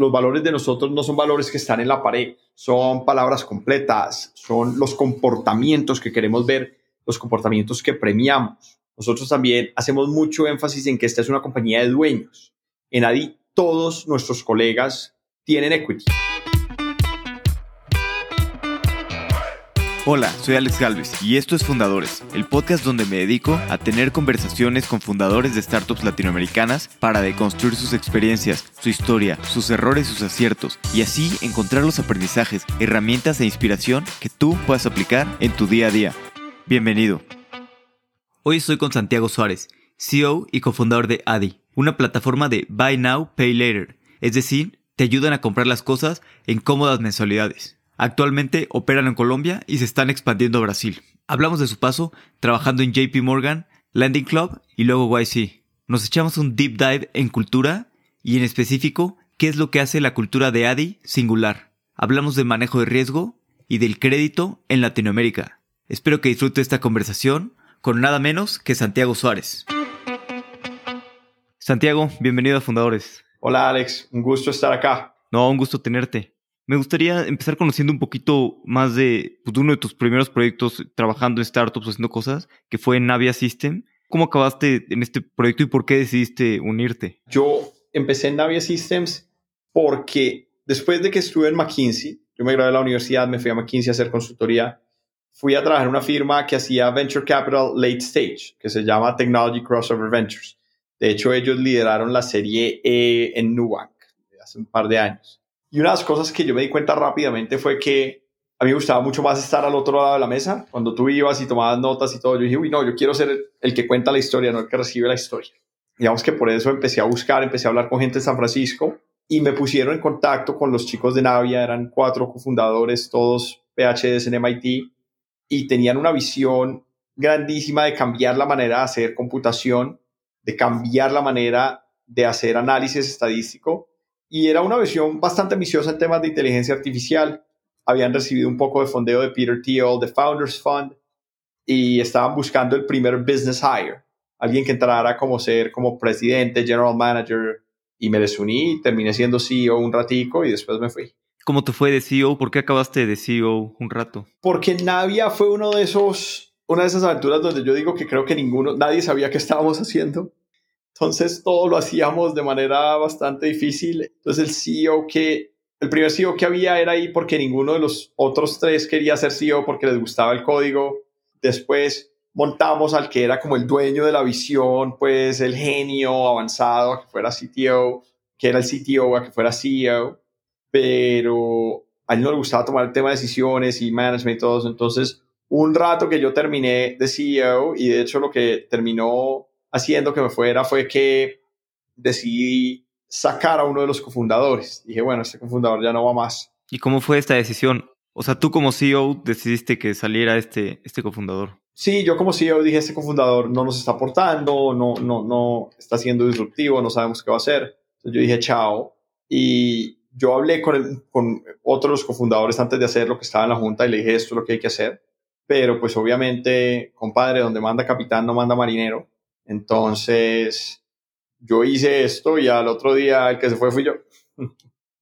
los valores de nosotros no son valores que están en la pared, son palabras completas, son los comportamientos que queremos ver, los comportamientos que premiamos. Nosotros también hacemos mucho énfasis en que esta es una compañía de dueños. En ADI todos nuestros colegas tienen equity. Hola, soy Alex Galvez y esto es Fundadores, el podcast donde me dedico a tener conversaciones con fundadores de startups latinoamericanas para deconstruir sus experiencias, su historia, sus errores, sus aciertos y así encontrar los aprendizajes, herramientas e inspiración que tú puedas aplicar en tu día a día. Bienvenido. Hoy estoy con Santiago Suárez, CEO y cofundador de Adi, una plataforma de Buy Now, Pay Later, es decir, te ayudan a comprar las cosas en cómodas mensualidades. Actualmente operan en Colombia y se están expandiendo a Brasil. Hablamos de su paso trabajando en JP Morgan, Landing Club y luego YC. Nos echamos un deep dive en cultura y en específico qué es lo que hace la cultura de ADI singular. Hablamos del manejo de riesgo y del crédito en Latinoamérica. Espero que disfrute esta conversación con nada menos que Santiago Suárez. Santiago, bienvenido a Fundadores. Hola Alex, un gusto estar acá. No, un gusto tenerte. Me gustaría empezar conociendo un poquito más de, pues, uno de tus primeros proyectos trabajando en startups, haciendo cosas, que fue Navia System. ¿Cómo acabaste en este proyecto y por qué decidiste unirte? Yo empecé en Navia Systems porque después de que estuve en McKinsey, yo me gradué de la universidad, me fui a McKinsey a hacer consultoría, fui a trabajar en una firma que hacía Venture Capital Late Stage, que se llama Technology Crossover Ventures. De hecho, ellos lideraron la serie E en Nubank hace un par de años. Y una de las cosas que yo me di cuenta rápidamente fue que a mí me gustaba mucho más estar al otro lado de la mesa. Cuando tú ibas y tomabas notas y todo, yo dije, uy, no, yo quiero ser el, que cuenta la historia, no el que recibe la historia. Digamos que por eso empecé a buscar, empecé a hablar con gente de San Francisco y me pusieron en contacto con los chicos de Navia, eran cuatro cofundadores, todos PhDs en MIT, y tenían una visión grandísima de cambiar la manera de hacer computación, de cambiar la manera de hacer análisis estadístico y era una visión bastante ambiciosa en temas de inteligencia artificial. Habían recibido un poco de fondeo de Peter Thiel, de Founders Fund, y estaban buscando el primer business hire, alguien que entrara como ser como presidente, general manager, y me desuní, terminé siendo CEO un ratico y después me fui. ¿Cómo te fue de CEO? ¿Por qué acabaste de CEO un rato? Porque Navia fue uno de esos, una de esas aventuras donde yo digo que creo que ninguno, nadie sabía qué estábamos haciendo. Entonces todo lo hacíamos de manera bastante difícil. Entonces el CEO que, el primer CEO que había era ahí porque ninguno de los otros tres quería ser CEO porque les gustaba el código. Después montamos al que era como el dueño de la visión, pues el genio avanzado, a que fuera CTO, que era el CTO, a que fuera CEO, pero a él no le gustaba tomar el tema de decisiones y management y todo eso. Entonces, un rato que yo terminé de CEO y de hecho lo que terminó haciendo que me fuera fue que decidí sacar a uno de los cofundadores. Dije, bueno, este cofundador ya no va más. ¿Y cómo fue esta decisión? O sea, tú como CEO decidiste que saliera este, este cofundador. Sí, yo como CEO dije, este cofundador no nos está aportando, no, no, no está siendo disruptivo, no sabemos qué va a hacer. Entonces yo dije, chao. Y yo hablé con, el, con otros cofundadores antes de hacer lo que estaba en la junta y le dije, esto es lo que hay que hacer. Pero pues obviamente, compadre, donde manda capitán no manda marinero. Entonces, yo hice esto y al otro día el que se fue fui yo.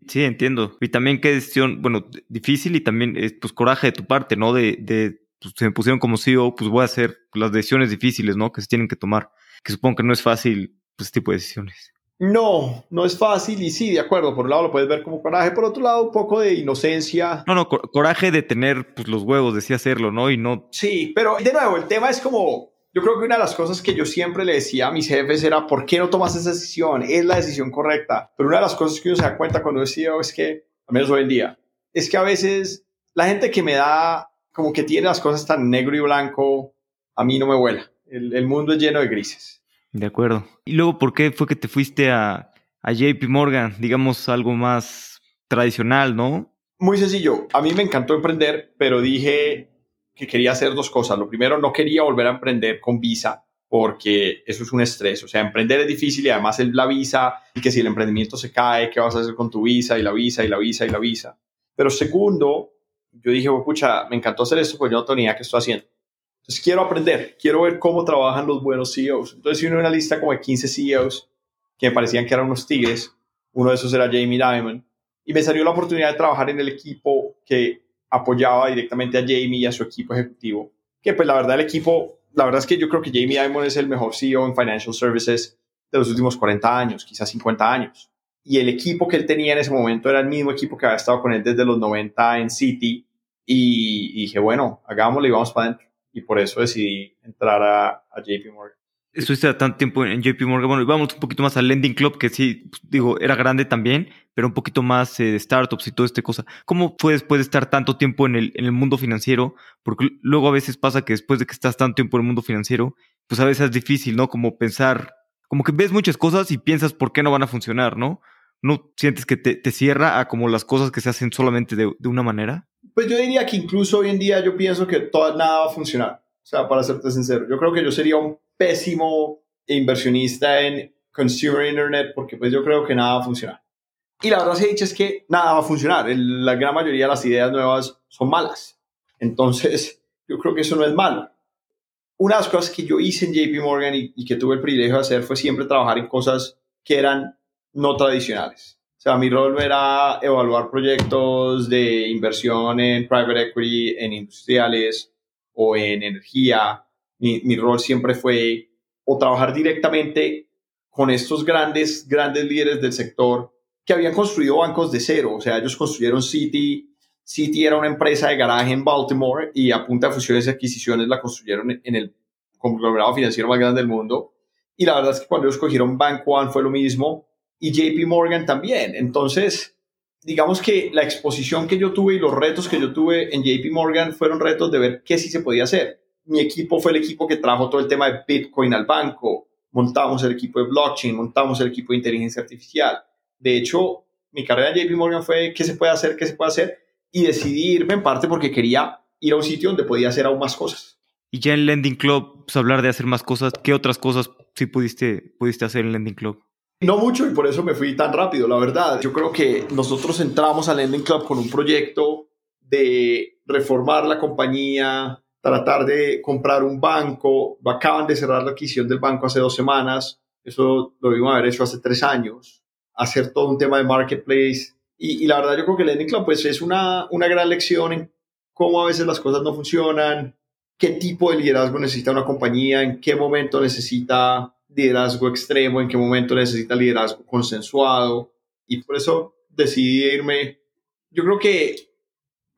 Sí, entiendo. Y también qué decisión, bueno, difícil y también, pues, coraje de tu parte, ¿no? De, de pues, se me pusieron como CEO, pues voy a hacer las decisiones difíciles, ¿no? Que se tienen que tomar. Que supongo que no es fácil, pues, este tipo de decisiones. No, no es fácil y sí, de acuerdo. Por un lado lo puedes ver como coraje, por otro lado un poco de inocencia. No, no, coraje de tener pues, los huevos, decía hacerlo, ¿no? Y no. Sí, pero de nuevo, el tema es como yo creo que una de las cosas que yo siempre le decía a mis jefes era, ¿por qué no tomas esa decisión? Es la decisión correcta. Pero una de las cosas que uno se da cuenta cuando es CEO es que, al menos hoy en día, es que a veces la gente que me da, como que tiene las cosas tan negro y blanco, a mí no me vuela. El, mundo es lleno de grises. De acuerdo. Y luego, ¿por qué fue que te fuiste a, a JP Morgan? Digamos algo más tradicional, ¿no? Muy sencillo. A mí me encantó emprender, pero dije, que quería hacer dos cosas. Lo primero, no quería volver a emprender con visa porque eso es un estrés. O sea, emprender es difícil y además la visa y que si el emprendimiento se cae, ¿qué vas a hacer con tu visa y la visa y la visa y la visa? Pero segundo, yo dije, oh, pucha, me encantó hacer esto, pues yo no tenía que estoy haciendo. Entonces quiero aprender, quiero ver cómo trabajan los buenos CEOs. Entonces hice una lista como de 15 CEOs que me parecían que eran unos tigres. Uno de esos era Jamie Dimon. y me salió la oportunidad de trabajar en el equipo que apoyaba directamente a Jamie y a su equipo ejecutivo. Que pues la verdad el equipo, la verdad es que yo creo que Jamie Dimon es el mejor CEO en Financial Services de los últimos 40 años, quizás 50 años. Y el equipo que él tenía en ese momento era el mismo equipo que había estado con él desde los 90 en City. Y, dije, bueno, hagámoslo y vamos para adentro. Y por eso decidí entrar a, a JP Morgan estuviste tanto tiempo en JP Morgan. Bueno, vamos un poquito más al Lending Club, que sí, pues, digo, era grande también, pero un poquito más eh, de startups y todo este cosa. ¿Cómo fue después de estar tanto tiempo en el, en el mundo financiero? Porque luego a veces pasa que después de que estás tanto tiempo en el mundo financiero, pues a veces es difícil, ¿no? Como pensar, como que ves muchas cosas y piensas por qué no van a funcionar, ¿no? ¿No sientes que te, te cierra a como las cosas que se hacen solamente de, de, una manera? Pues yo diría que incluso hoy en día yo pienso que todo, nada va a funcionar. O sea, para serte sincero, yo creo que yo sería un pésimo inversionista en consumer internet porque pues yo creo que nada va a funcionar. Y la verdad se dicho es que nada va a funcionar. La gran mayoría de las ideas nuevas son malas. Entonces, yo creo que eso no es malo. Una de las cosas que yo hice en JP Morgan y, y que tuve el privilegio de hacer fue siempre trabajar en cosas que eran no tradicionales. O sea, mi rol era evaluar proyectos de inversión en private equity, en industriales o en energía. Mi, mi rol siempre fue o trabajar directamente con estos grandes, grandes líderes del sector que habían construido bancos de cero. O sea, ellos construyeron Citi. Citi era una empresa de garaje en Baltimore y a punta de fusiones y adquisiciones la construyeron en el conglomerado financiero más grande del mundo. Y la verdad es que cuando ellos cogieron Bank One fue lo mismo y JP Morgan también. Entonces, digamos que la exposición que yo tuve y los retos que yo tuve en JP Morgan fueron retos de ver qué sí se podía hacer mi equipo fue el equipo que trajo todo el tema de Bitcoin al banco, montamos el equipo de blockchain, montamos el equipo de inteligencia artificial. De hecho, mi carrera en JP Morgan fue qué se puede hacer, qué se puede hacer, y decidí irme en parte porque quería ir a un sitio donde podía hacer aún más cosas. Y ya en Lending Club, pues hablar de hacer más cosas, ¿qué otras cosas sí pudiste, pudiste hacer en Lending Club? No mucho y por eso me fui tan rápido, la verdad. Yo creo que nosotros entramos al Lending Club con un proyecto de reformar la compañía, tratar de comprar un banco. Acaban de cerrar la adquisición del banco hace dos semanas. Eso lo vimos haber hecho hace tres años. Hacer todo un tema de marketplace. Y, la verdad yo creo que Lending Club pues, es una, una gran lección en cómo a veces las cosas no funcionan, qué tipo de liderazgo necesita una compañía, en qué momento necesita liderazgo extremo, en qué momento necesita liderazgo consensuado. Y por eso decidí irme. Yo creo que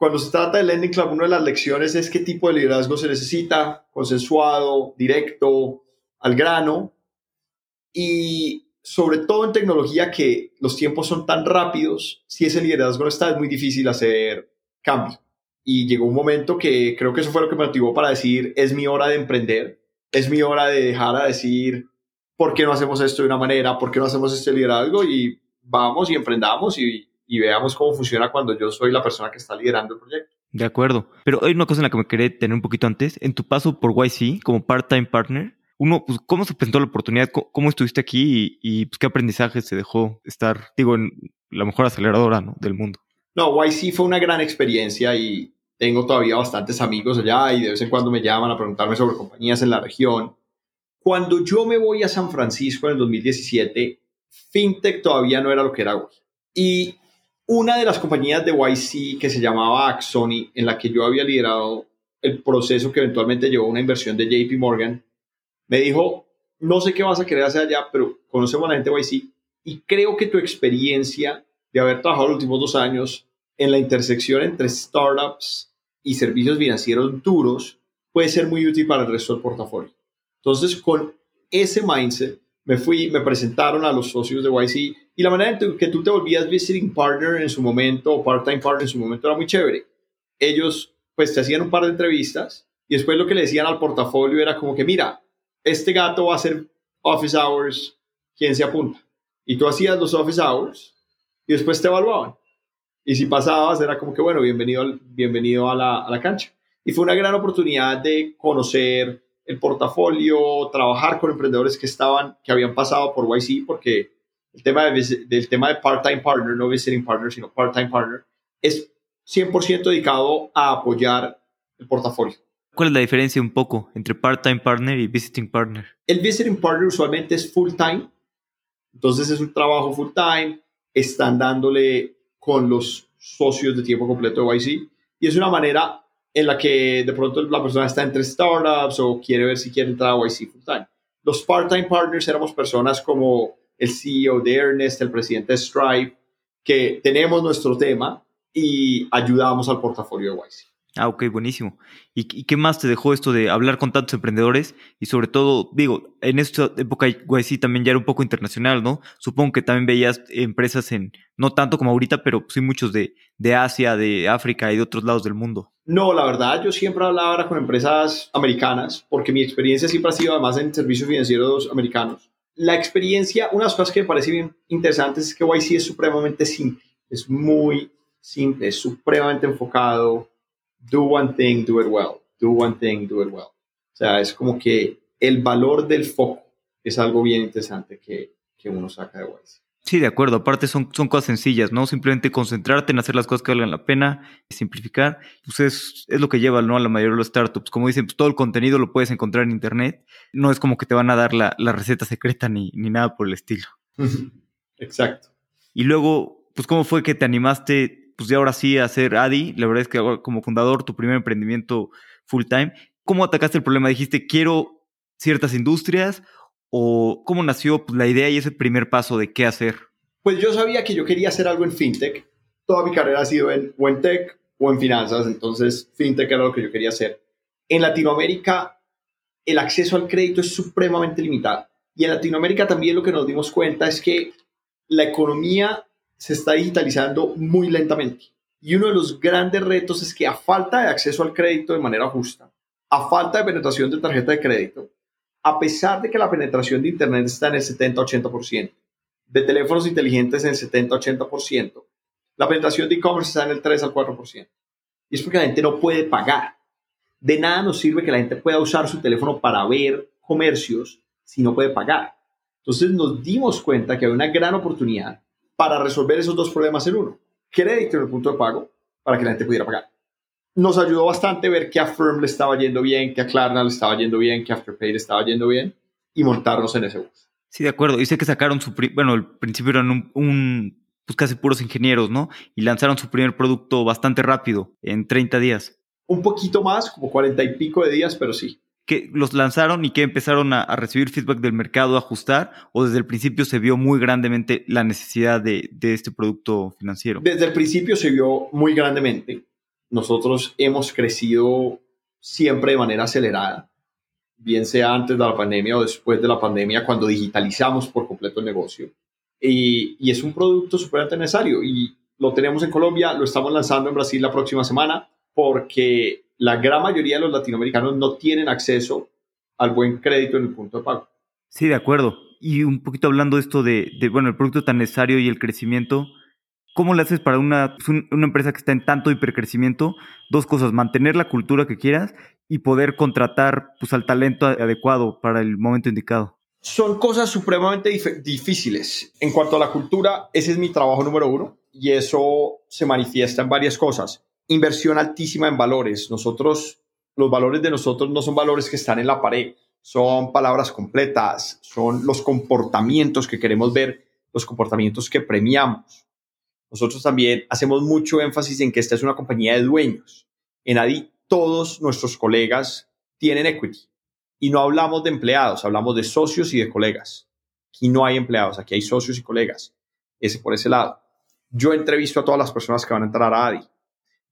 cuando se trata del Lending Club, una de las lecciones es qué tipo de liderazgo se necesita, consensuado, directo, al grano, y sobre todo en tecnología que los tiempos son tan rápidos, si ese liderazgo no está, es muy difícil hacer cambio. Y llegó un momento que creo que eso fue lo que me motivó para decir, es mi hora de emprender, es mi hora de dejar a decir, ¿por qué no hacemos esto de una manera? ¿Por qué no hacemos este liderazgo? Y vamos y emprendamos y y veamos cómo funciona cuando yo soy la persona que está liderando el proyecto. De acuerdo. Pero hay una cosa en la que me quería tener un poquito antes. En tu paso por YC como part-time partner, uno, pues, ¿cómo se presentó la oportunidad? ¿Cómo, estuviste aquí y, pues, qué aprendizaje se dejó estar, digo, en la mejor aceleradora del mundo? No, YC fue una gran experiencia y tengo todavía bastantes amigos allá y de vez en cuando me llaman a preguntarme sobre compañías en la región. Cuando yo me voy a San Francisco en el 2017, FinTech todavía no era lo que era hoy. Y una de las compañías de YC que se llamaba Axoni, en la que yo había liderado el proceso que eventualmente llevó a una inversión de JP Morgan, me dijo, no sé qué vas a querer hacer allá, pero conocemos a la gente de YC y creo que tu experiencia de haber trabajado los últimos dos años en la intersección entre startups y servicios financieros duros puede ser muy útil para el resto del portafolio. Entonces, con ese mindset, me fui, me presentaron a los socios de YC y la manera en que tú te volvías visiting partner en su momento o part-time partner en su momento era muy chévere. Ellos pues te hacían un par de entrevistas y después lo que le decían al portafolio era como que mira, este gato va a hacer office hours, ¿quién se apunta? Y tú hacías los office hours y después te evaluaban. Y si pasabas era como que bueno, bienvenido, bienvenido a la, a la cancha. Y fue una gran oportunidad de conocer el portafolio, trabajar con emprendedores que estaban, que habían pasado por YC, porque el tema de, del tema de part-time partner, no visiting partner, sino part-time partner, es 100% dedicado a apoyar el portafolio. ¿Cuál es la diferencia un poco entre part-time partner y visiting partner? El visiting partner usualmente es full-time, entonces es un trabajo full-time, están dándole con los socios de tiempo completo de YC. Y es una manera en la que de pronto la persona está entre startups o quiere ver si quiere entrar a YC full time. Los part-time partners éramos personas como el CEO de Ernest, el presidente de Stripe, que tenemos nuestro tema y ayudamos al portafolio de YC. Ah, ok, buenísimo. ¿Y, qué más te dejó esto de hablar con tantos emprendedores? Y sobre todo, digo, en esta época YC también ya era un poco internacional, ¿no? Supongo que también veías empresas en, no tanto como ahorita, pero sí muchos de, de Asia, de África y de otros lados del mundo. No, la verdad, yo siempre hablaba con empresas americanas, porque mi experiencia siempre ha sido además en servicios financieros americanos. La experiencia, una de las cosas que me parece bien interesantes es que YC es supremamente simple, es muy simple, es supremamente enfocado do one thing, do it well. Do one thing, do it well. O sea, es como que el valor del foco es algo bien interesante que, que uno saca de Wise. Sí, de acuerdo. Aparte son, son cosas sencillas, ¿no? Simplemente concentrarte en hacer las cosas que valgan la pena, simplificar. Pues es, es lo que lleva ¿no? a la mayoría de los startups. Como dicen, pues todo el contenido lo puedes encontrar en Internet. No es como que te van a dar la, la receta secreta ni, ni nada por el estilo. Exacto. Y luego, pues, ¿cómo fue que te animaste pues ya ahora sí a ser Adi, la verdad es que como fundador, tu primer emprendimiento full time, ¿cómo atacaste el problema? Dijiste, quiero ciertas industrias o cómo nació pues, la idea y ese primer paso de qué hacer? Pues yo sabía que yo quería hacer algo en fintech. Toda mi carrera ha sido en, o en tech o en finanzas, entonces fintech era lo que yo quería hacer. En Latinoamérica, el acceso al crédito es supremamente limitado. Y en Latinoamérica también lo que nos dimos cuenta es que la economía se está digitalizando muy lentamente. Y uno de los grandes retos es que a falta de acceso al crédito de manera justa, a falta de penetración de tarjeta de crédito, a pesar de que la penetración de Internet está en el 70-80%, de teléfonos inteligentes en el 70-80%, la penetración de e-commerce está en el 3 al 4%. Y es porque la gente no puede pagar. De nada nos sirve que la gente pueda usar su teléfono para ver comercios si no puede pagar. Entonces nos dimos cuenta que hay una gran oportunidad para resolver esos dos problemas en uno. Crédito en el punto de pago para que la gente pudiera pagar. Nos ayudó bastante ver que a Firm le estaba yendo bien, que a Klarna le estaba yendo bien, que a Afterpay le estaba yendo bien y montarnos en ese bus. Sí, de acuerdo. Dice que sacaron su, bueno, al principio eran un, un, pues casi puros ingenieros, ¿no? Y lanzaron su primer producto bastante rápido, en 30 días. Un poquito más, como 40 y pico de días, pero sí que los lanzaron y que empezaron a, recibir feedback del mercado, a ajustar, o desde el principio se vio muy grandemente la necesidad de, este producto financiero? Desde el principio se vio muy grandemente. Nosotros hemos crecido siempre de manera acelerada, bien sea antes de la pandemia o después de la pandemia, cuando digitalizamos por completo el negocio. Y, y es un producto súper necesario y lo tenemos en Colombia, lo estamos lanzando en Brasil la próxima semana porque la gran mayoría de los latinoamericanos no tienen acceso al buen crédito en el punto de pago. Sí, de acuerdo. Y un poquito hablando esto de, bueno, el producto tan necesario y el crecimiento, ¿cómo le haces para una, pues, una empresa que está en tanto hipercrecimiento? Dos cosas, mantener la cultura que quieras y poder contratar pues, al talento adecuado para el momento indicado. Son cosas supremamente difíciles. En cuanto a la cultura, ese es mi trabajo número uno y eso se manifiesta en varias cosas inversión altísima en valores. Nosotros, los valores de nosotros no son valores que están en la pared, son palabras completas, son los comportamientos que queremos ver, los comportamientos que premiamos. Nosotros también hacemos mucho énfasis en que esta es una compañía de dueños. En ADI todos nuestros colegas tienen equity. Y no hablamos de empleados, hablamos de socios y de colegas. Aquí no hay empleados, aquí hay socios y colegas. Ese por ese lado. Yo entrevisto a todas las personas que van a entrar a ADI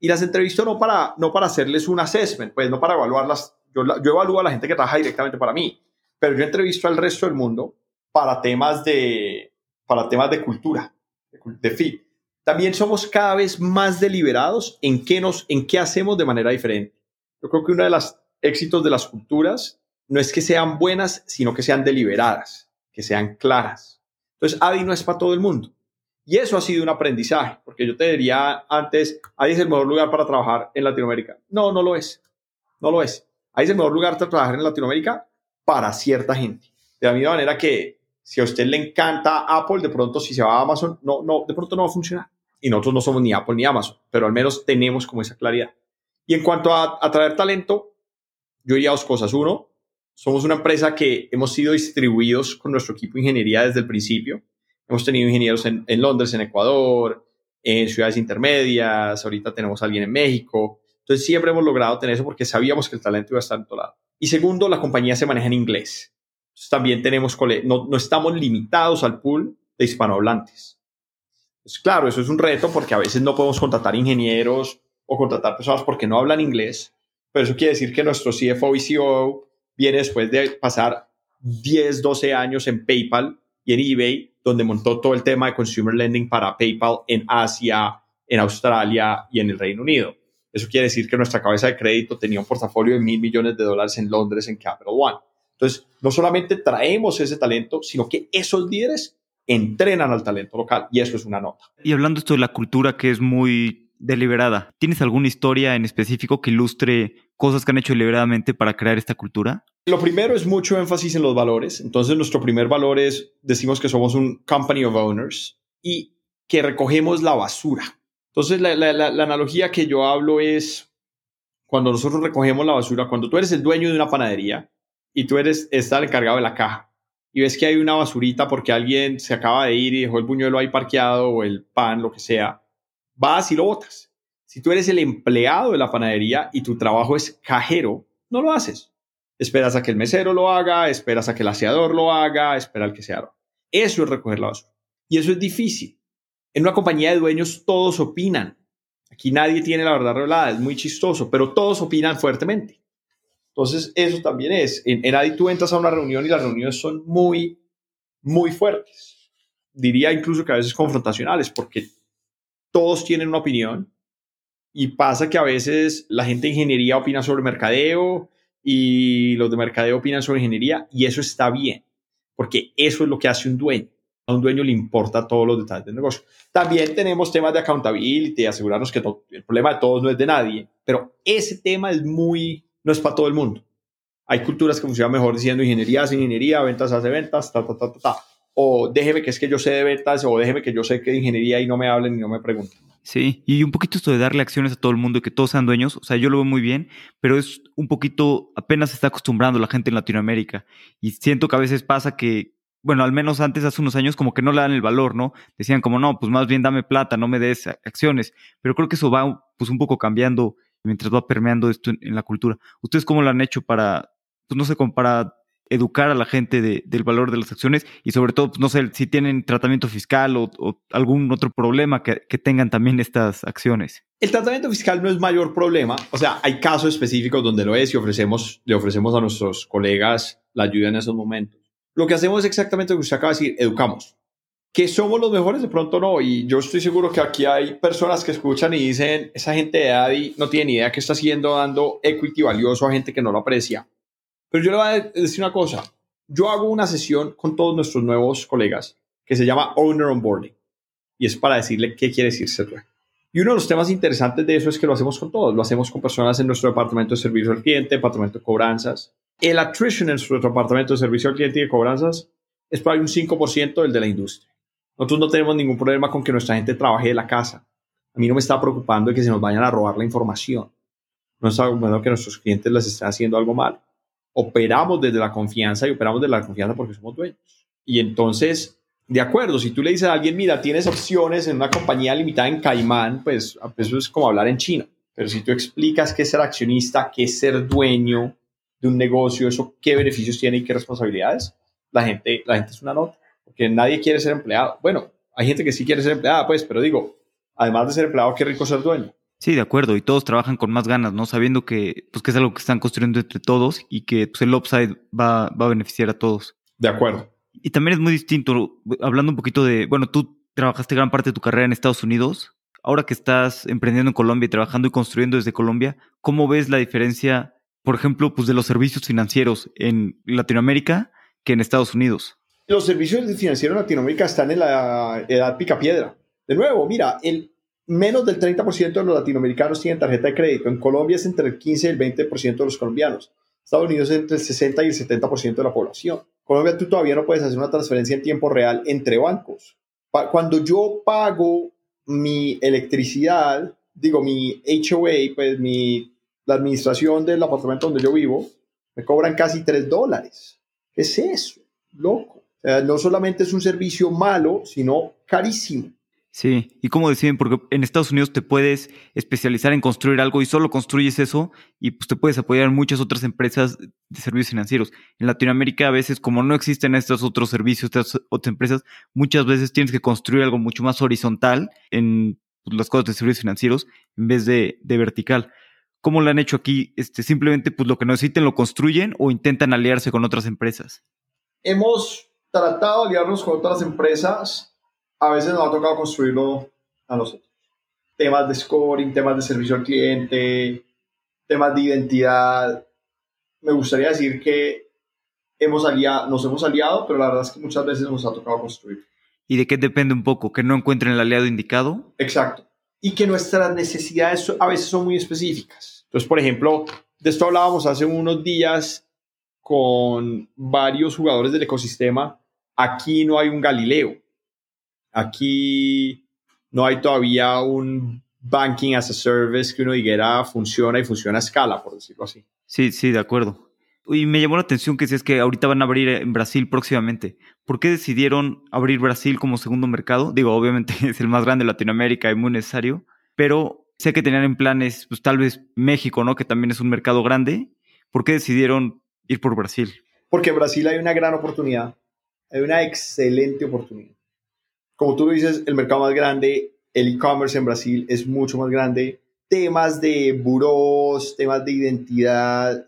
y las entrevisto no para, no para hacerles un assessment, pues no para evaluarlas. Yo, yo evalúo a la gente que trabaja directamente para mí, pero yo entrevisto al resto del mundo para temas de, para temas de cultura, de, fit. También somos cada vez más deliberados en qué, nos, en qué hacemos de manera diferente. Yo creo que uno de los éxitos de las culturas no es que sean buenas, sino que sean deliberadas, que sean claras. Entonces, ADI no es para todo el mundo. Y eso ha sido un aprendizaje, porque yo te diría antes, ahí es el mejor lugar para trabajar en Latinoamérica. No, no lo es. No lo es. Ahí es el mejor lugar para trabajar en Latinoamérica para cierta gente. De la misma manera que si a usted le encanta Apple, de pronto si se va a Amazon, no, no, de pronto no va a funcionar. Y nosotros no somos ni Apple ni Amazon, pero al menos tenemos como esa claridad. Y en cuanto a atraer talento, yo diría dos cosas. Uno, somos una empresa que hemos sido distribuidos con nuestro equipo de ingeniería desde el principio. Hemos tenido ingenieros en, Londres, en Ecuador, en ciudades intermedias, ahorita tenemos a alguien en México. Entonces siempre hemos logrado tener eso porque sabíamos que el talento iba a estar en todo lado. Y segundo, la compañía se maneja en inglés. Entonces, también tenemos, no, no estamos limitados al pool de hispanohablantes. Claro, eso es un reto porque a veces no podemos contratar ingenieros o contratar personas porque no hablan inglés, pero eso quiere decir que nuestro CFO y COO viene después de pasar 10, 12 años en PayPal y en eBay, donde montó todo el tema de consumer lending para PayPal en Asia, en Australia y en el Reino Unido. Eso quiere decir que nuestra cabeza de crédito tenía un portafolio de mil millones de dólares en Londres en Capital One. Entonces, no solamente traemos ese talento, sino que esos líderes entrenan al talento local y eso es una nota. Y hablando esto de la cultura que es muy deliberada, ¿tienes alguna historia en específico que ilustre cosas que han hecho deliberadamente para crear esta cultura? Lo primero es mucho énfasis en los valores. Entonces, nuestro primer valor es, decimos que somos un company of owners y que recogemos la basura. Entonces, la, la, la, analogía que yo hablo es cuando nosotros recogemos la basura, cuando tú eres el dueño de una panadería y tú eres, estás encargado de la caja y ves que hay una basurita porque alguien se acaba de ir y dejó el buñuelo ahí parqueado o el pan, lo que sea, vas y lo botas. Si tú eres el empleado de la panadería y tu trabajo es cajero, no lo haces. Esperas a que el mesero lo haga, esperas a que el aseador lo haga, espera al que se haga. Eso es recoger la basura. Y eso es difícil. En una compañía de dueños todos opinan. Aquí nadie tiene la verdad revelada, es muy chistoso, pero todos opinan fuertemente. Entonces, eso también es. En, en tú entras a una reunión y las reuniones son muy, muy fuertes. Diría incluso que a veces confrontacionales, porque todos tienen una opinión y pasa que a veces la gente de ingeniería opina sobre mercadeo y los de mercadeo opinan sobre ingeniería y eso está bien, porque eso es lo que hace un dueño. A un dueño le importa todos los detalles del negocio. También tenemos temas de accountability, asegurarnos que el problema de todos no es de nadie, pero ese tema es muy no es para todo el mundo. Hay culturas que funcionan mejor diciendo ingeniería hace ingeniería, ventas hace ventas, ta, ta, ta, ta. O déjeme que es que yo sé de ventas, o déjeme que yo sé que de ingeniería y no me hablen y no me pregunten. Sí, y un poquito esto de darle acciones a todo el mundo y que todos sean dueños, o sea, yo lo veo muy bien, pero es un poquito, apenas se está acostumbrando la gente en Latinoamérica. Y siento que a veces pasa que, bueno, al menos antes, hace unos años, como que no le dan el valor, ¿no? Decían como, no, pues más bien dame plata, no me des acciones. Pero creo que eso va pues un poco cambiando mientras va permeando esto en, la cultura. ¿Ustedes cómo lo han hecho para, pues no sé, para educar a la gente del valor de las acciones y sobre todo, pues, no sé, si tienen tratamiento fiscal o, algún otro problema que, tengan también estas acciones? El tratamiento fiscal no es mayor problema, o sea, hay casos específicos donde lo es y ofrecemos, le ofrecemos a nuestros colegas la ayuda en esos momentos. Lo que hacemos es exactamente lo que usted acaba de decir, educamos que somos los mejores, de pronto no. Y yo estoy seguro que aquí hay personas que escuchan y dicen, esa gente de Adi no tiene ni idea qué está haciendo dando equity valioso a gente que no lo aprecia. Pero yo le voy a decir una cosa. Yo hago una sesión con todos nuestros nuevos colegas que se llama Owner Onboarding. Y es para decirle qué quiere decir ser Y uno de los temas interesantes de eso es que lo hacemos con todos. Lo hacemos con personas en nuestro departamento de servicio al cliente, departamento de cobranzas. El attrition en nuestro departamento de servicio al cliente y de cobranzas es para un 5% del de la industria. Nosotros no tenemos ningún problema con que nuestra gente trabaje de la casa. A mí no me está preocupando de que se nos vayan a robar la información. No está preocupando que nuestros clientes les estén haciendo algo mal. Operamos desde la confianza y operamos desde la confianza porque somos dueños. Y entonces, de acuerdo, si tú le dices a alguien, mira, tienes opciones en una compañía limitada en Caimán, pues eso es como hablar en chino. Pero si tú explicas qué es ser accionista, qué es ser dueño de un negocio, eso qué beneficios tiene y qué responsabilidades, la gente, la gente es una nota que nadie quiere ser empleado. Bueno, hay gente que sí quiere ser empleada, pues, pero digo, además de ser empleado, qué rico ser dueño. Sí, de acuerdo, y todos trabajan con más ganas, ¿no? Sabiendo que, pues, que es algo que están construyendo entre todos y que pues, el upside va, va a beneficiar a todos. De acuerdo. Y también es muy distinto, hablando un poquito de, bueno, tú trabajaste gran parte de tu carrera en Estados Unidos, ahora que estás emprendiendo en Colombia y trabajando y construyendo desde Colombia, ¿cómo ves la diferencia, por ejemplo, pues de los servicios financieros en Latinoamérica que en Estados Unidos? Los servicios financieros en Latinoamérica están en la edad picapiedra. De nuevo, mira, el menos del 30% de los latinoamericanos tienen tarjeta de crédito. En Colombia es entre el 15 y el 20% de los colombianos. Estados Unidos es entre el 60 y el 70% de la población. Colombia tú todavía no puedes hacer una transferencia en tiempo real entre bancos. Cuando yo pago mi electricidad, digo mi HOA, pues mi, la administración del apartamento donde yo vivo, me cobran casi 3 dólares. ¿Qué es eso? Loco no solamente es un servicio malo, sino carísimo. Sí, ¿y cómo deciden? Porque en Estados Unidos te puedes especializar en construir algo y solo construyes eso y pues te puedes apoyar en muchas otras empresas de servicios financieros. En Latinoamérica a veces como no existen estos otros servicios, estas otras empresas, muchas veces tienes que construir algo mucho más horizontal en pues, las cosas de servicios financieros en vez de, de vertical. ¿Cómo lo han hecho aquí? Este, simplemente pues lo que necesiten lo construyen o intentan aliarse con otras empresas. Hemos tratado de aliarnos con otras empresas a veces nos ha tocado construirlo a nosotros. Temas de scoring, temas de servicio al cliente, temas de identidad. Me gustaría decir que hemos aliado, nos hemos aliado, pero la verdad es que muchas veces nos ha tocado construir. ¿Y de qué depende un poco? ¿Que no encuentren el aliado indicado? Exacto. Y que nuestras necesidades a veces son muy específicas. Entonces, por ejemplo, de esto hablábamos hace unos días con varios jugadores del ecosistema. Aquí no hay un Galileo. Aquí no hay todavía un banking as a service que uno dijera funciona y funciona a escala, por decirlo así. Sí, sí, de acuerdo. Y me llamó la atención que si es que ahorita van a abrir en Brasil próximamente. ¿Por qué decidieron abrir Brasil como segundo mercado? Digo, obviamente es el más grande de Latinoamérica y muy necesario, pero sé que tenían en planes, pues tal vez México, ¿no? Que también es un mercado grande. ¿Por qué decidieron ir por Brasil? Porque en Brasil hay una gran oportunidad, hay una excelente oportunidad como tú dices, el mercado más grande, el e-commerce en Brasil es mucho más grande. Temas de buros, temas de identidad,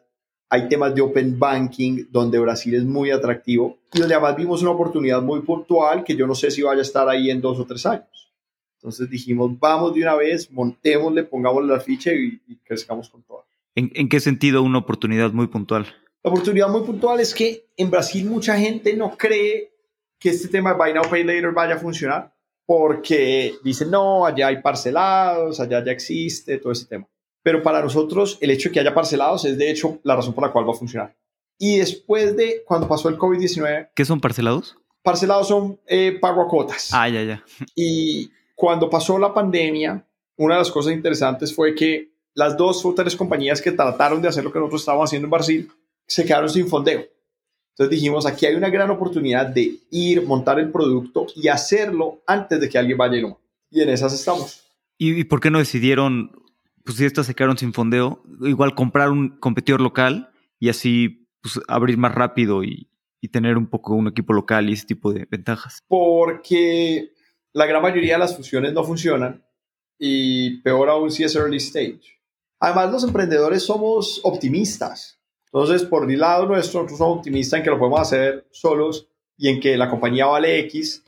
hay temas de open banking donde Brasil es muy atractivo y donde además vimos una oportunidad muy puntual que yo no sé si vaya a estar ahí en dos o tres años. Entonces dijimos, vamos de una vez, montémosle, pongámosle la ficha y, crezcamos con todo. ¿En, ¿En qué sentido una oportunidad muy puntual? La oportunidad muy puntual es que en Brasil mucha gente no cree que este tema de Buy Now Pay Later vaya a funcionar, porque dicen, no, allá hay parcelados, allá ya existe, todo ese tema. Pero para nosotros, el hecho de que haya parcelados es de hecho la razón por la cual va a funcionar. Y después de cuando pasó el COVID-19. ¿Qué son parcelados? Parcelados son eh, pago a cuotas. Ah, ya, ya. Y cuando pasó la pandemia, una de las cosas interesantes fue que las dos o tres compañías que trataron de hacer lo que nosotros estábamos haciendo en Brasil se quedaron sin fondeo. Entonces dijimos, aquí hay una gran oportunidad de ir, montar el producto y hacerlo antes de que alguien vaya y lo Y en esas estamos. ¿Y, por qué no decidieron, pues si estas se quedaron sin fondeo, igual comprar un competidor local y así pues, abrir más rápido y, y tener un poco un equipo local y ese tipo de ventajas? Porque la gran mayoría de las fusiones no funcionan y peor aún si es early stage. Además, los emprendedores somos optimistas. Entonces, por mi lado nuestro, nosotros somos optimistas en que lo podemos hacer solos y en que la compañía vale X.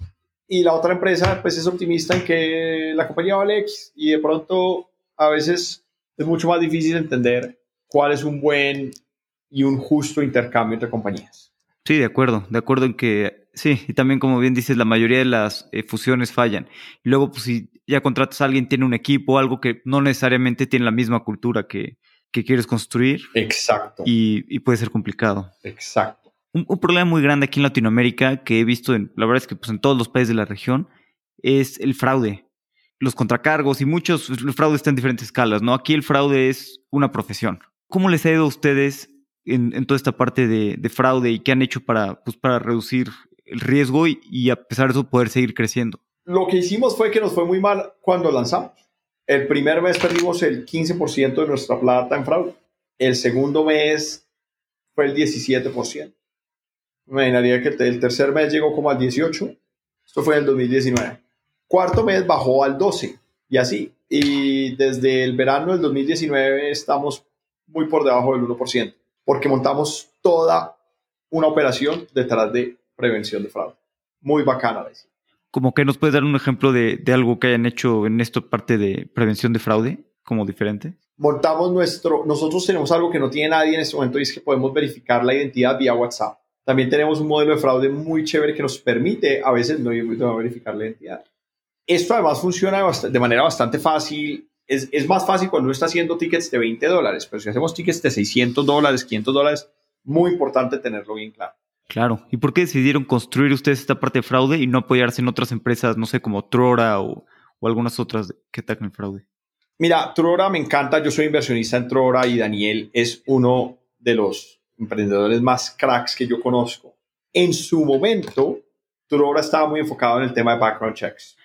Y la otra empresa, pues, es optimista en que la compañía vale X. Y de pronto, a veces es mucho más difícil entender cuál es un buen y un justo intercambio entre compañías. Sí, de acuerdo, de acuerdo en que sí, y también como bien dices, la mayoría de las eh, fusiones fallan. Y luego, pues si ya contratas a alguien, tiene un equipo, algo que no necesariamente tiene la misma cultura que, que quieres construir. Exacto. Y, puede ser complicado. Exacto. Un, problema muy grande aquí en Latinoamérica que he visto, en, la verdad es que pues, en todos los países de la región, es el fraude. Los contracargos y muchos, el fraude está en diferentes escalas, ¿no? Aquí el fraude es una profesión. ¿Cómo les ha ido a ustedes en, toda esta parte de, fraude y qué han hecho para, pues, para reducir el riesgo y, y a pesar de eso poder seguir creciendo? Lo que hicimos fue que nos fue muy mal cuando lanzamos. El primer mes perdimos el 15% de nuestra plata en fraude. El segundo mes fue el 17%. Me imaginaría que el tercer mes llegó como al 18%. Esto fue en el 2019. Cuarto mes bajó al 12% y así. Y desde el verano del 2019 estamos muy por debajo del 1%, porque montamos toda una operación detrás de prevención de fraude. Muy bacana, decir como que nos puedes dar un ejemplo de, algo que hayan hecho en esta parte de prevención de fraude, como diferente. Montamos nuestro, nosotros tenemos algo que no tiene nadie en este momento y es que podemos verificar la identidad vía WhatsApp. También tenemos un modelo de fraude muy chévere que nos permite a veces no, verificar la identidad. Esto además funciona de manera bastante fácil. Es, es más fácil cuando uno está haciendo tickets de 20 dólares, pero si hacemos tickets de 600 dólares, 500 dólares, muy importante tenerlo bien claro. Claro. ¿Y por qué decidieron construir ustedes esta parte de fraude y no apoyarse en otras empresas, no sé, como Trora o, algunas otras que atacan el fraude? Mira, Trora me encanta. Yo soy inversionista en Trora y Daniel es uno de los emprendedores más cracks que yo conozco. En su momento, Trora estaba muy enfocado en el tema de background checks.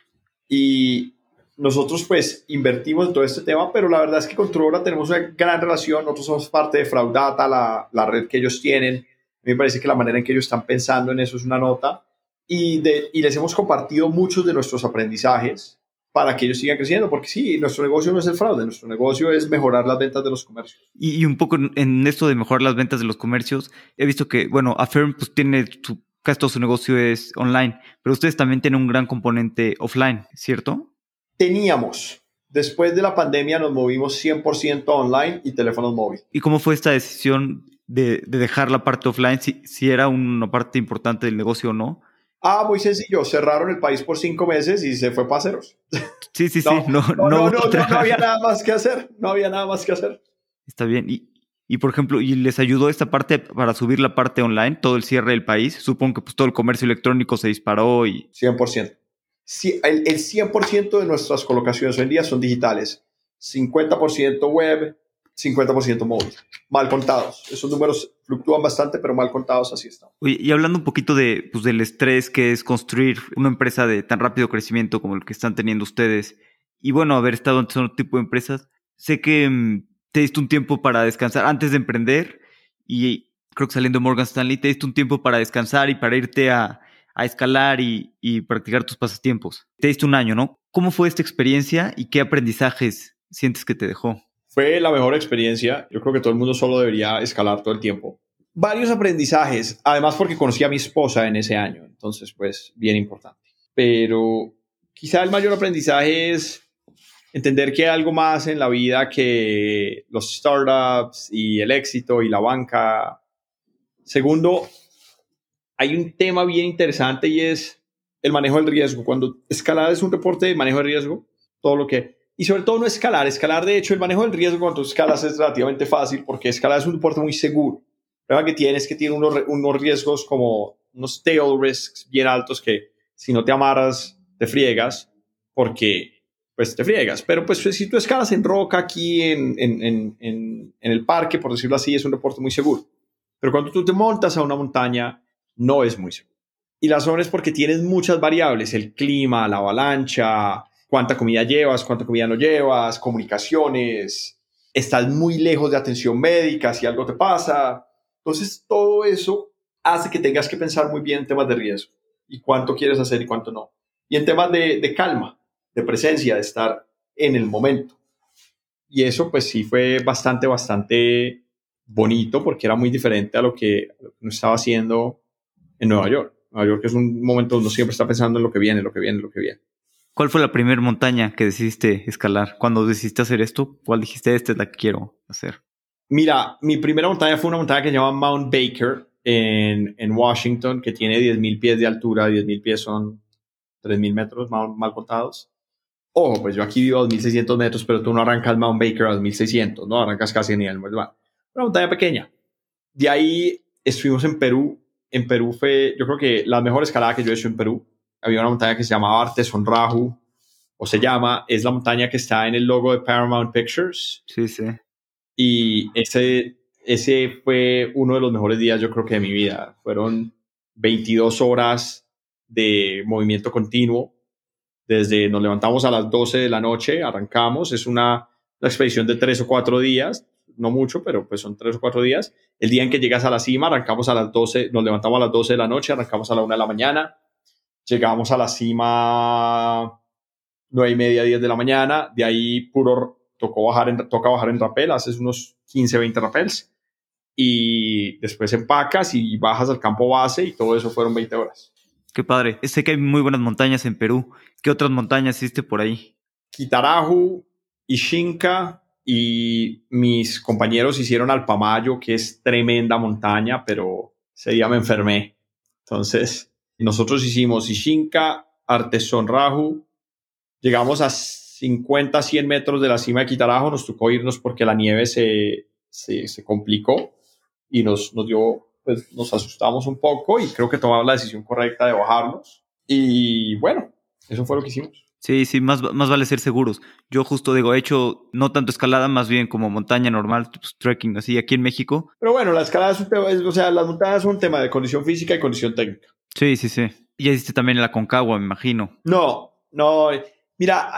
Y nosotros pues invertimos en todo este tema, pero la verdad es que con Truora tenemos una gran relación. Nosotros somos parte de Fraudata, la, la red que ellos tienen. Me parece que la manera en que ellos están pensando en eso es una nota. Y, de, y les hemos compartido muchos de nuestros aprendizajes para que ellos sigan creciendo, porque sí, nuestro negocio no es el fraude, nuestro negocio es mejorar las ventas de los comercios. Y, un poco en esto de mejorar las ventas de los comercios, he visto que, bueno, Affirm pues tiene su, casi todo su negocio es online, pero ustedes también tienen un gran componente offline, ¿cierto? Teníamos. Después de la pandemia nos movimos 100% online y teléfonos móviles. ¿Y cómo fue esta decisión de, dejar la parte offline, si, si era una parte importante del negocio o no? Ah, muy sencillo. Cerraron el país por cinco meses y se fue para ceros. Sí, sí, sí. No, no, no, no, había nada más que hacer. No había nada más que hacer. Está bien. Y, y, por ejemplo, ¿y les ayudó esta parte para subir la parte online, todo el cierre del país? Supongo que pues todo el comercio electrónico se disparó y... 100%. Sí, el, el 100% de nuestras colocaciones hoy en día son digitales. 50% web, 50% móvil. Mal contados. Esos números fluctúan bastante, pero mal contados así están. y hablando un poquito de, pues, del estrés que es construir una empresa de tan rápido crecimiento como el que están teniendo ustedes, y bueno, haber estado en otro tipo de empresas, sé que mm, te diste un tiempo para descansar antes de emprender y creo que saliendo de Morgan Stanley te diste un tiempo para descansar y para irte a, a escalar y, y practicar tus pasatiempos. Te diste un año, ¿no? ¿Cómo fue esta experiencia y qué aprendizajes sientes que te dejó? Fue la mejor experiencia. Yo creo que todo el mundo solo debería escalar todo el tiempo. Varios aprendizajes, además porque conocí a mi esposa en ese año, entonces pues bien importante. Pero quizá el mayor aprendizaje es entender que hay algo más en la vida que los startups y el éxito y la banca. Segundo, hay un tema bien interesante y es el manejo del riesgo. Cuando escalar es un reporte de manejo de riesgo, todo lo que y sobre todo no escalar. Escalar, de hecho, el manejo del riesgo cuando escalas es relativamente fácil porque escalar es un deporte muy seguro. El que tiene es que tiene unos, unos riesgos como unos tail risks bien altos que si no te amarras, te friegas porque pues te friegas. Pero pues si tú escalas en roca aquí en, en, en, en, el parque, por decirlo así, es un deporte muy seguro. Pero cuando tú te montas a una montaña, no es muy seguro. Y la razón es porque tienes muchas variables, el clima, la avalancha, cuánta comida llevas, cuánta comida no llevas, comunicaciones, estás muy lejos de atención médica si algo te pasa. Entonces, todo eso hace que tengas que pensar muy bien en temas de riesgo y cuánto quieres hacer y cuánto no. Y en temas de, calma, de presencia, de estar en el momento. Y eso, pues sí, fue bastante, bastante bonito porque era muy diferente a lo que, uno estaba haciendo en Nueva York. Nueva York es un momento donde uno siempre está pensando en lo que viene, lo que viene, lo que viene. ¿Cuál fue la primera montaña que decidiste escalar? Cuando decidiste hacer esto, ¿cuál dijiste, esta es la que quiero hacer? Mira, mi primera montaña fue una montaña que se llama Mount Baker en, en Washington, que tiene 10.000 pies de altura. 10.000 pies son 3.000 metros mal, mal, contados. Ojo, pues yo aquí vivo a 2.600 metros, pero tú no arrancas Mount Baker a 2.600, ¿no? Arrancas casi en el mar. Una montaña pequeña. De ahí estuvimos en Perú. En Perú fue, yo creo que la mejor escalada que yo he hecho en Perú había una montaña que se llamaba Arteson Raju, o se llama, es la montaña que está en el logo de Paramount Pictures. Sí, sí. Y ese, ese fue uno de los mejores días, yo creo que de mi vida. Fueron 22 horas de movimiento continuo. Desde nos levantamos a las 12 de la noche, arrancamos. Es una, una expedición de tres o cuatro días, no mucho, pero pues son tres o cuatro días. El día en que llegas a la cima, arrancamos a las 12, nos levantamos a las 12 de la noche, arrancamos a la 1 de la mañana Llegamos a la cima nueve y media, 10 de la mañana. De ahí puro tocó bajar en, toca bajar en rapel, haces unos 15, 20 rapels. Y después empacas y bajas al campo base y todo eso fueron 20 horas. Qué padre. Sé que hay muy buenas montañas en Perú. ¿Qué otras montañas hiciste por ahí? Quitarahu, Ishinka y mis compañeros hicieron Alpamayo, que es tremenda montaña, pero ese día me enfermé. Entonces, nosotros hicimos Ishinka, Artesón Raju, llegamos a 50, 100 metros de la cima de Quitarajo, nos tocó irnos porque la nieve se, se, complicó y nos, nos dio, pues nos asustamos un poco y creo que tomamos la decisión correcta de bajarnos. Y bueno, eso fue lo que hicimos. Sí, sí, más, más vale ser seguros. Yo justo digo, he hecho no tanto escalada, más bien como montaña normal, pues, trekking, así, aquí en México. Pero bueno, la escalada es un tema, o sea, las montañas son un tema de condición física y condición técnica. Sí, sí, sí. Y hiciste también la Concagua, me imagino. No, no. Mira,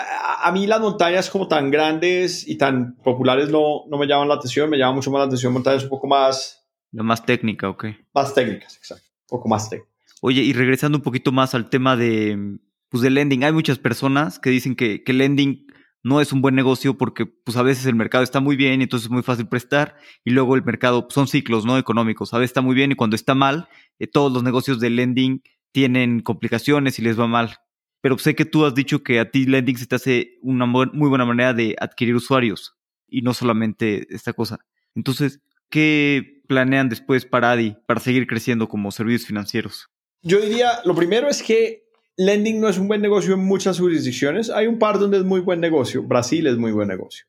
a, mí las montañas como tan grandes y tan populares no, no me llaman la atención, me llama mucho más la atención montañas un poco más... La más técnica, ok. Más técnicas, exacto. Un poco más técnicas. Oye, y regresando un poquito más al tema de, pues, del lending, hay muchas personas que dicen que, que lending no es un buen negocio porque pues a veces el mercado está muy bien y entonces es muy fácil prestar y luego el mercado pues, son ciclos no económicos. A veces está muy bien y cuando está mal eh, todos los negocios de lending tienen complicaciones y les va mal. Pero sé que tú has dicho que a ti lending se te hace una muy buena manera de adquirir usuarios y no solamente esta cosa. Entonces qué planean después para Adi para seguir creciendo como servicios financieros yo diría lo primero es que lending no es un buen negocio en muchas jurisdicciones. Hay un par donde es muy buen negocio. Brasil es muy buen negocio.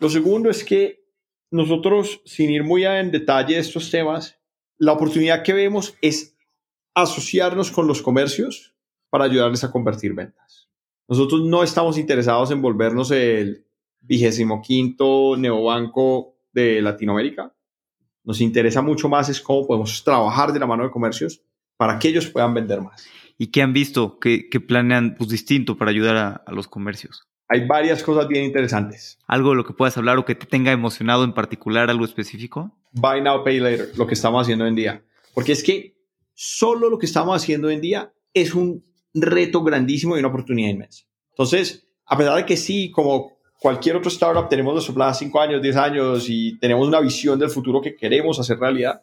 Lo segundo es que nosotros, sin ir muy en detalle de estos temas, la oportunidad que vemos es asociarnos con los comercios para ayudarles a convertir ventas. Nosotros no estamos interesados en volvernos el vigésimo quinto neobanco de Latinoamérica. Nos interesa mucho más es cómo podemos trabajar de la mano de comercios para que ellos puedan vender más y qué han visto, qué, planean pues, distinto para ayudar a, los comercios. Hay varias cosas bien interesantes. ¿Algo de lo que puedas hablar o que te tenga emocionado en particular, algo específico? Buy now, pay later, lo que estamos haciendo hoy en día. Porque es que solo lo que estamos haciendo hoy en día es un reto grandísimo y una oportunidad inmensa. Entonces, a pesar de que sí, como cualquier otro startup, tenemos nuestro plan 5 años, 10 años y tenemos una visión del futuro que queremos hacer realidad,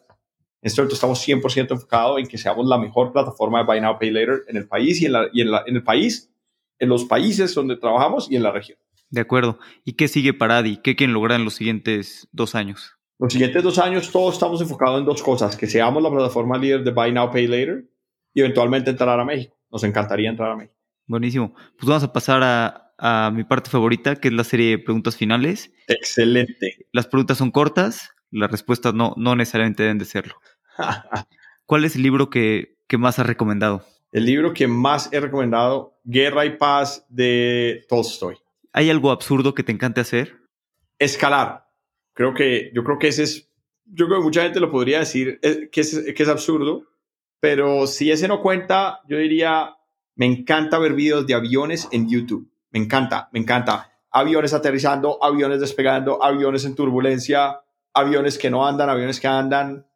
en este momento estamos 100% enfocados en que seamos la mejor plataforma de Buy Now, Pay Later en el país y en, en, el país, en los países donde trabajamos y en la región. De acuerdo. ¿Y qué sigue para Adi? ¿Qué quieren lograr en los siguientes dos años? Los siguientes dos años todos estamos enfocados en dos cosas, que seamos la plataforma líder de Buy Now, Pay Later y eventualmente entrar a México. Nos encantaría entrar a México. Buenísimo. Pues vamos a pasar a, a mi parte favorita, que es la serie de preguntas finales. Excelente. Las preguntas son cortas, las respuestas no, no necesariamente deben de serlo. ¿Cuál es el libro que, más has recomendado? El libro que más he recomendado, Guerra y Paz de Tolstoy. ¿Hay algo absurdo que te encante hacer? Escalar. Creo que, yo creo que ese es, yo creo que mucha gente lo podría decir eh, que es, que es absurdo, pero si ese no cuenta, yo diría, me encanta ver videos de aviones en YouTube. Me encanta, me encanta. Aviones aterrizando, aviones despegando, aviones en turbulencia, aviones que no andan, aviones que andan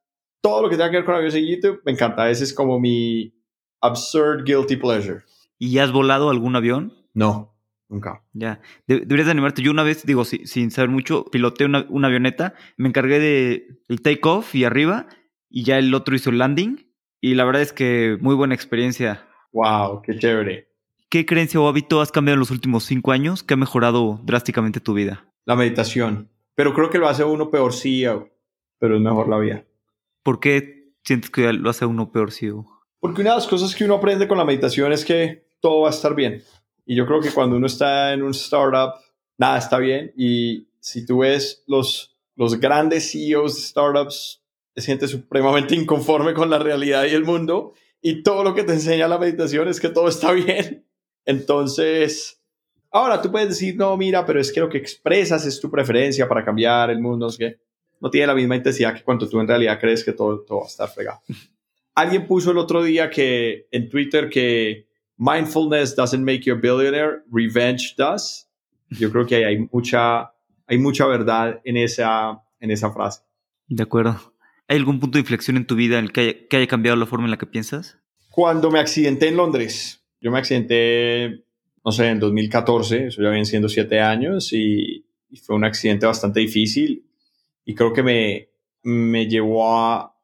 todo lo que tenga que ver con aviones en YouTube, me encanta. Ese es como mi absurd guilty pleasure. ¿Y has volado algún avión? No, nunca. Ya, deberías de animarte. Yo una vez, digo, sin saber mucho, piloteé una, avioneta, me encargué de el take off y arriba, y ya el otro hizo el landing, y la verdad es que muy buena experiencia. Wow, qué chévere. ¿Qué creencia o hábito has cambiado en los últimos cinco años que ha mejorado drásticamente tu vida? La meditación. Pero creo que lo hace uno peor sí, pero es mejor la vida. ¿Por qué sientes que lo hace uno peor ciego? Porque una de las cosas que uno aprende con la meditación es que todo va a estar bien. Y yo creo que cuando uno está en un startup, nada está bien. Y si tú ves los, los grandes CEOs de startups, te sientes supremamente inconforme con la realidad y el mundo. Y todo lo que te enseña la meditación es que todo está bien. Entonces, ahora tú puedes decir, no, mira, pero es que lo que expresas es tu preferencia para cambiar el mundo, no sé qué no tiene la misma intensidad que cuando tú en realidad crees que todo, todo va a estar fregado. Alguien puso el otro día que en Twitter que mindfulness doesn't make you a billionaire, revenge does. Yo creo que hay, mucha, hay mucha verdad en esa, en esa frase. De acuerdo. ¿Hay algún punto de inflexión en tu vida en el que haya, que haya cambiado la forma en la que piensas? Cuando me accidenté en Londres. Yo me accidenté, no sé, en 2014, eso ya viene siendo siete años y fue un accidente bastante difícil y creo que me, me llevó a,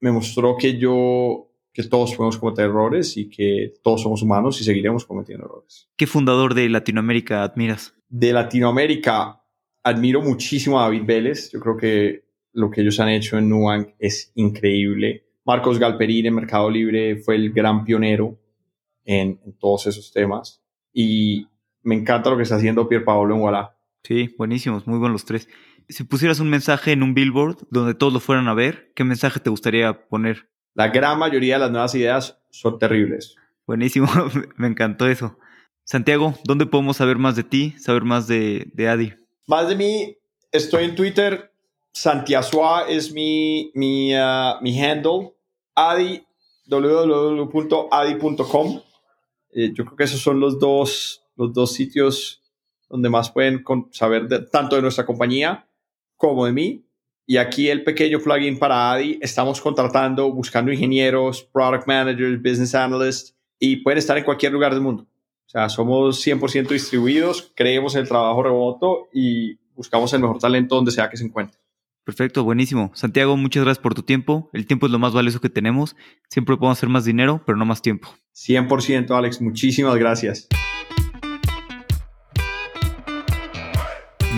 me mostró que yo, que todos podemos cometer errores y que todos somos humanos y seguiremos cometiendo errores. ¿Qué fundador de Latinoamérica admiras? De Latinoamérica admiro muchísimo a David Vélez. Yo creo que lo que ellos han hecho en Nubank es increíble. Marcos Galperín en Mercado Libre fue el gran pionero en, en todos esos temas. Y me encanta lo que está haciendo Pier Paolo en Walla. Sí, buenísimos, muy buenos los tres si pusieras un mensaje en un billboard donde todos lo fueran a ver, ¿qué mensaje te gustaría poner? La gran mayoría de las nuevas ideas son terribles. Buenísimo, me encantó eso. Santiago, ¿dónde podemos saber más de ti, saber más de, Adi? Más de mí, estoy en Twitter. Santiasua es mi, mi, uh, mi handle. Adi, www.adi.com. Eh, yo creo que esos son los dos, los dos sitios donde más pueden saber tanto de nuestra compañía como de mí. Y aquí el pequeño plugin para ADI, estamos contratando, buscando ingenieros, product managers, business analysts, y pueden estar en cualquier lugar del mundo. O sea, somos 100% distribuidos, creemos en el trabajo remoto y buscamos el mejor talento donde sea que se encuentre. Perfecto, buenísimo. Santiago, muchas gracias por tu tiempo. El tiempo es lo más valioso que tenemos. Siempre podemos hacer más dinero, pero no más tiempo. 100%, Alex. Muchísimas gracias.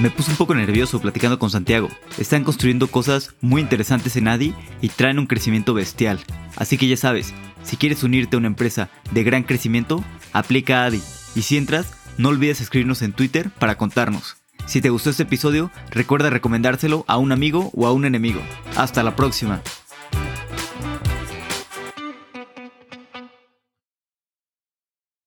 Me puse un poco nervioso platicando con Santiago. Están construyendo cosas muy interesantes en ADI y traen un crecimiento bestial. Así que ya sabes, si quieres unirte a una empresa de gran crecimiento, aplica a ADI. Y si entras, no olvides escribirnos en Twitter para contarnos. Si te gustó este episodio, recuerda recomendárselo a un amigo o a un enemigo. Hasta la próxima.